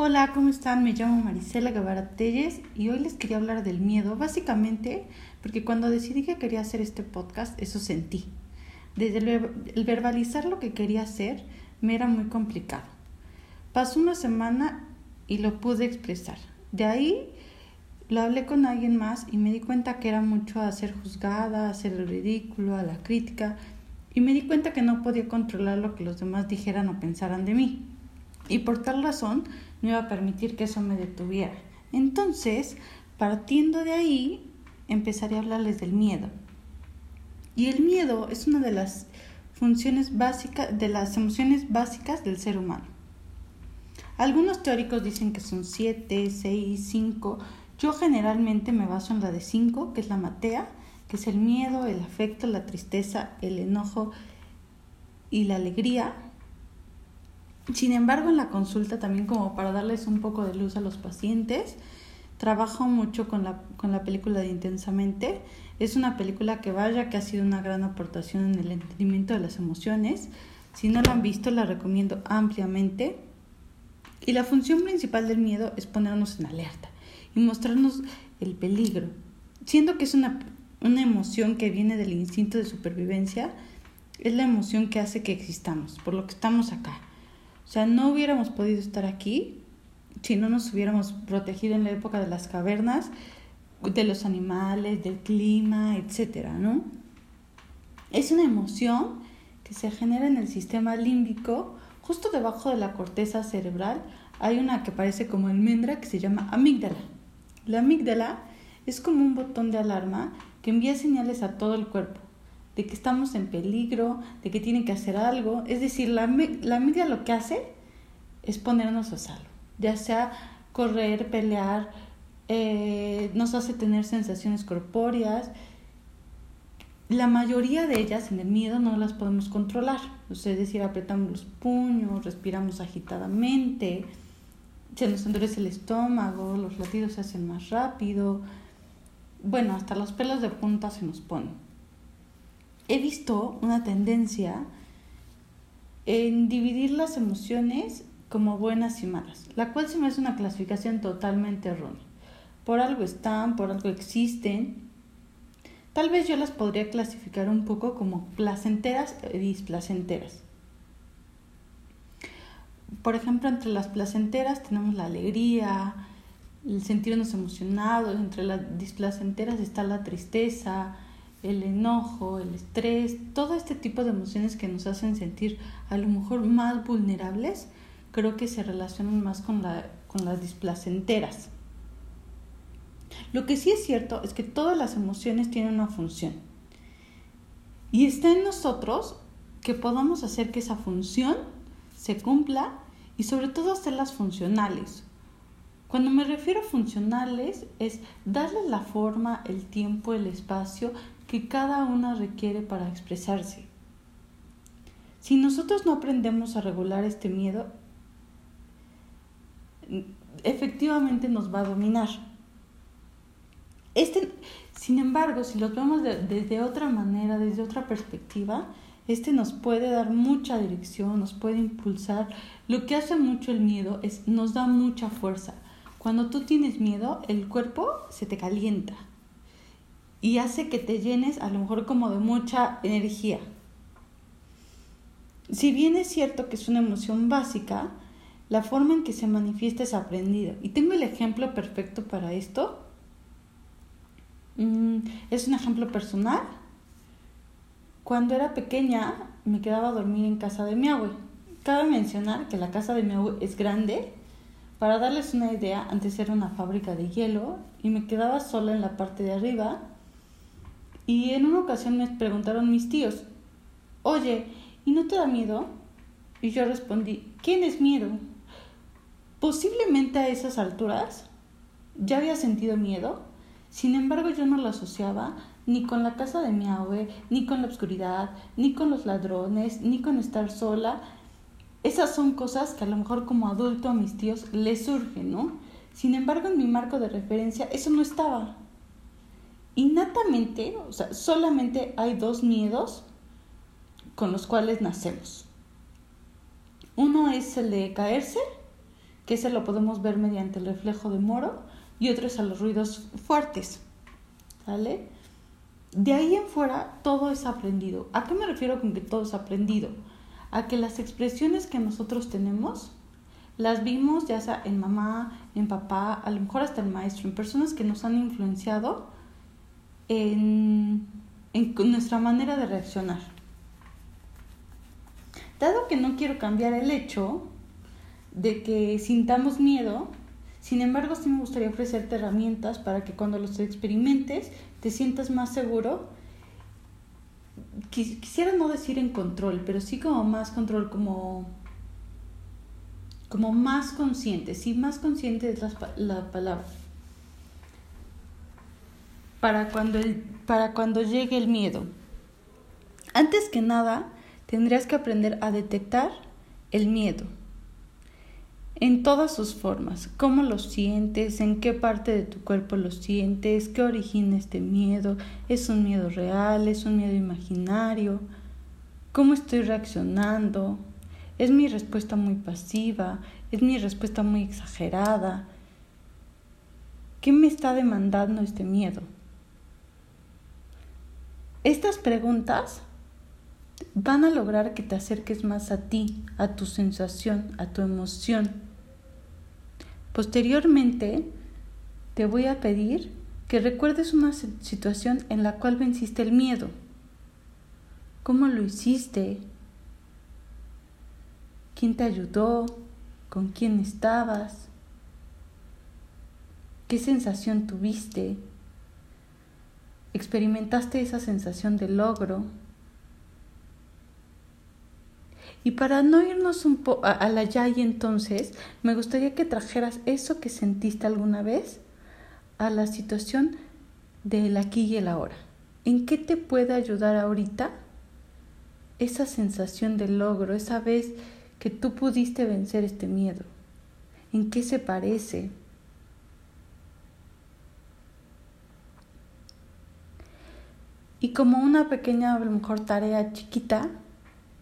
Hola, ¿cómo están? Me llamo Marisela Guevara Telles y hoy les quería hablar del miedo, básicamente porque cuando decidí que quería hacer este podcast, eso sentí. Desde el verbalizar lo que quería hacer me era muy complicado. Pasó una semana y lo pude expresar. De ahí lo hablé con alguien más y me di cuenta que era mucho a ser juzgada, a el ridículo, a la crítica y me di cuenta que no podía controlar lo que los demás dijeran o pensaran de mí. Y por tal razón no iba a permitir que eso me detuviera. Entonces, partiendo de ahí, empezaré a hablarles del miedo. Y el miedo es una de las funciones básicas, de las emociones básicas del ser humano. Algunos teóricos dicen que son siete, seis, cinco. Yo generalmente me baso en la de cinco, que es la matea, que es el miedo, el afecto, la tristeza, el enojo y la alegría. Sin embargo, en la consulta también como para darles un poco de luz a los pacientes, trabajo mucho con la, con la película de Intensamente. Es una película que vaya, que ha sido una gran aportación en el entendimiento de las emociones. Si no la han visto, la recomiendo ampliamente. Y la función principal del miedo es ponernos en alerta y mostrarnos el peligro. Siendo que es una, una emoción que viene del instinto de supervivencia, es la emoción que hace que existamos, por lo que estamos acá. O sea, no hubiéramos podido estar aquí si no nos hubiéramos protegido en la época de las cavernas, de los animales, del clima, etcétera, ¿no? Es una emoción que se genera en el sistema límbico, justo debajo de la corteza cerebral hay una que parece como almendra que se llama amígdala. La amígdala es como un botón de alarma que envía señales a todo el cuerpo de que estamos en peligro, de que tienen que hacer algo. Es decir, la, media lo que hace es ponernos a salvo, ya sea correr, pelear, eh, nos hace tener sensaciones corpóreas. La mayoría de ellas en el miedo no las podemos controlar, es decir, apretamos los puños, respiramos agitadamente, se nos endurece el estómago, los latidos se hacen más rápido, bueno, hasta los pelos de punta se nos ponen he visto una tendencia en dividir las emociones como buenas y malas, la cual se me hace una clasificación totalmente errónea. Por algo están, por algo existen. Tal vez yo las podría clasificar un poco como placenteras y displacenteras. Por ejemplo, entre las placenteras tenemos la alegría, el sentirnos emocionados, entre las displacenteras está la tristeza, el enojo, el estrés, todo este tipo de emociones que nos hacen sentir a lo mejor más vulnerables, creo que se relacionan más con, la, con las displacenteras. Lo que sí es cierto es que todas las emociones tienen una función. Y está en nosotros que podamos hacer que esa función se cumpla y sobre todo hacerlas funcionales. Cuando me refiero a funcionales es darle la forma, el tiempo, el espacio que cada una requiere para expresarse. Si nosotros no aprendemos a regular este miedo, efectivamente nos va a dominar. Este, sin embargo, si lo vemos desde otra manera, desde otra perspectiva, este nos puede dar mucha dirección, nos puede impulsar. Lo que hace mucho el miedo es nos da mucha fuerza. Cuando tú tienes miedo, el cuerpo se te calienta y hace que te llenes a lo mejor como de mucha energía. Si bien es cierto que es una emoción básica, la forma en que se manifiesta es aprendida. Y tengo el ejemplo perfecto para esto. Mm, es un ejemplo personal. Cuando era pequeña me quedaba a dormir en casa de mi abue. Cabe mencionar que la casa de mi abue es grande. Para darles una idea, antes era una fábrica de hielo y me quedaba sola en la parte de arriba y en una ocasión me preguntaron mis tíos, oye, ¿y no te da miedo? Y yo respondí, ¿quién es miedo? Posiblemente a esas alturas ya había sentido miedo, sin embargo yo no lo asociaba ni con la casa de mi abue, ni con la oscuridad, ni con los ladrones, ni con estar sola. Esas son cosas que a lo mejor como adulto a mis tíos les surgen, ¿no? Sin embargo, en mi marco de referencia eso no estaba innatamente, o sea, solamente hay dos miedos con los cuales nacemos. Uno es el de caerse, que ese lo podemos ver mediante el reflejo de Moro, y otro es a los ruidos fuertes. ¿Sale? De ahí en fuera todo es aprendido. ¿A qué me refiero con que todo es aprendido? A que las expresiones que nosotros tenemos las vimos ya sea en mamá, en papá, a lo mejor hasta el maestro, en personas que nos han influenciado en, en nuestra manera de reaccionar. Dado que no quiero cambiar el hecho de que sintamos miedo, sin embargo sí me gustaría ofrecerte herramientas para que cuando los experimentes te sientas más seguro. Quisiera no decir en control, pero sí como más control, como, como más consciente, sí, más consciente es la, la palabra. Para cuando, el, para cuando llegue el miedo. Antes que nada, tendrías que aprender a detectar el miedo en todas sus formas, cómo lo sientes, en qué parte de tu cuerpo lo sientes, qué origina este miedo, es un miedo real, es un miedo imaginario, cómo estoy reaccionando, es mi respuesta muy pasiva, es mi respuesta muy exagerada, ¿qué me está demandando este miedo? Estas preguntas van a lograr que te acerques más a ti, a tu sensación, a tu emoción Posteriormente, te voy a pedir que recuerdes una situación en la cual venciste el miedo. ¿Cómo lo hiciste? ¿Quién te ayudó? ¿Con quién estabas? ¿Qué sensación tuviste? ¿Experimentaste esa sensación de logro? Y para no irnos un poco a, la ya y entonces, me gustaría que trajeras eso que sentiste alguna vez a la situación del aquí y el ahora. ¿En qué te puede ayudar ahorita esa sensación de logro, esa vez que tú pudiste vencer este miedo? ¿En qué se parece? Y como una pequeña, a lo mejor tarea chiquita,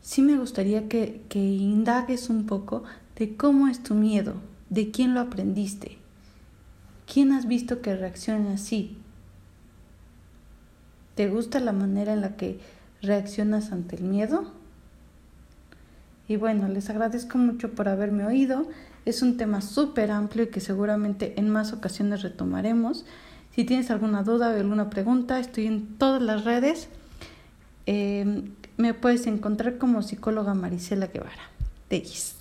sí me gustaría que, que indagues un poco de cómo es tu miedo, de quién lo aprendiste, quién has visto que reacciona así. ¿Te gusta la manera en la que reaccionas ante el miedo? Y bueno, les agradezco mucho por haberme oído. Es un tema súper amplio y que seguramente en más ocasiones retomaremos. Si tienes alguna duda o alguna pregunta, estoy en todas las redes. Eh, me puedes encontrar como psicóloga Marisela Guevara. Tellis.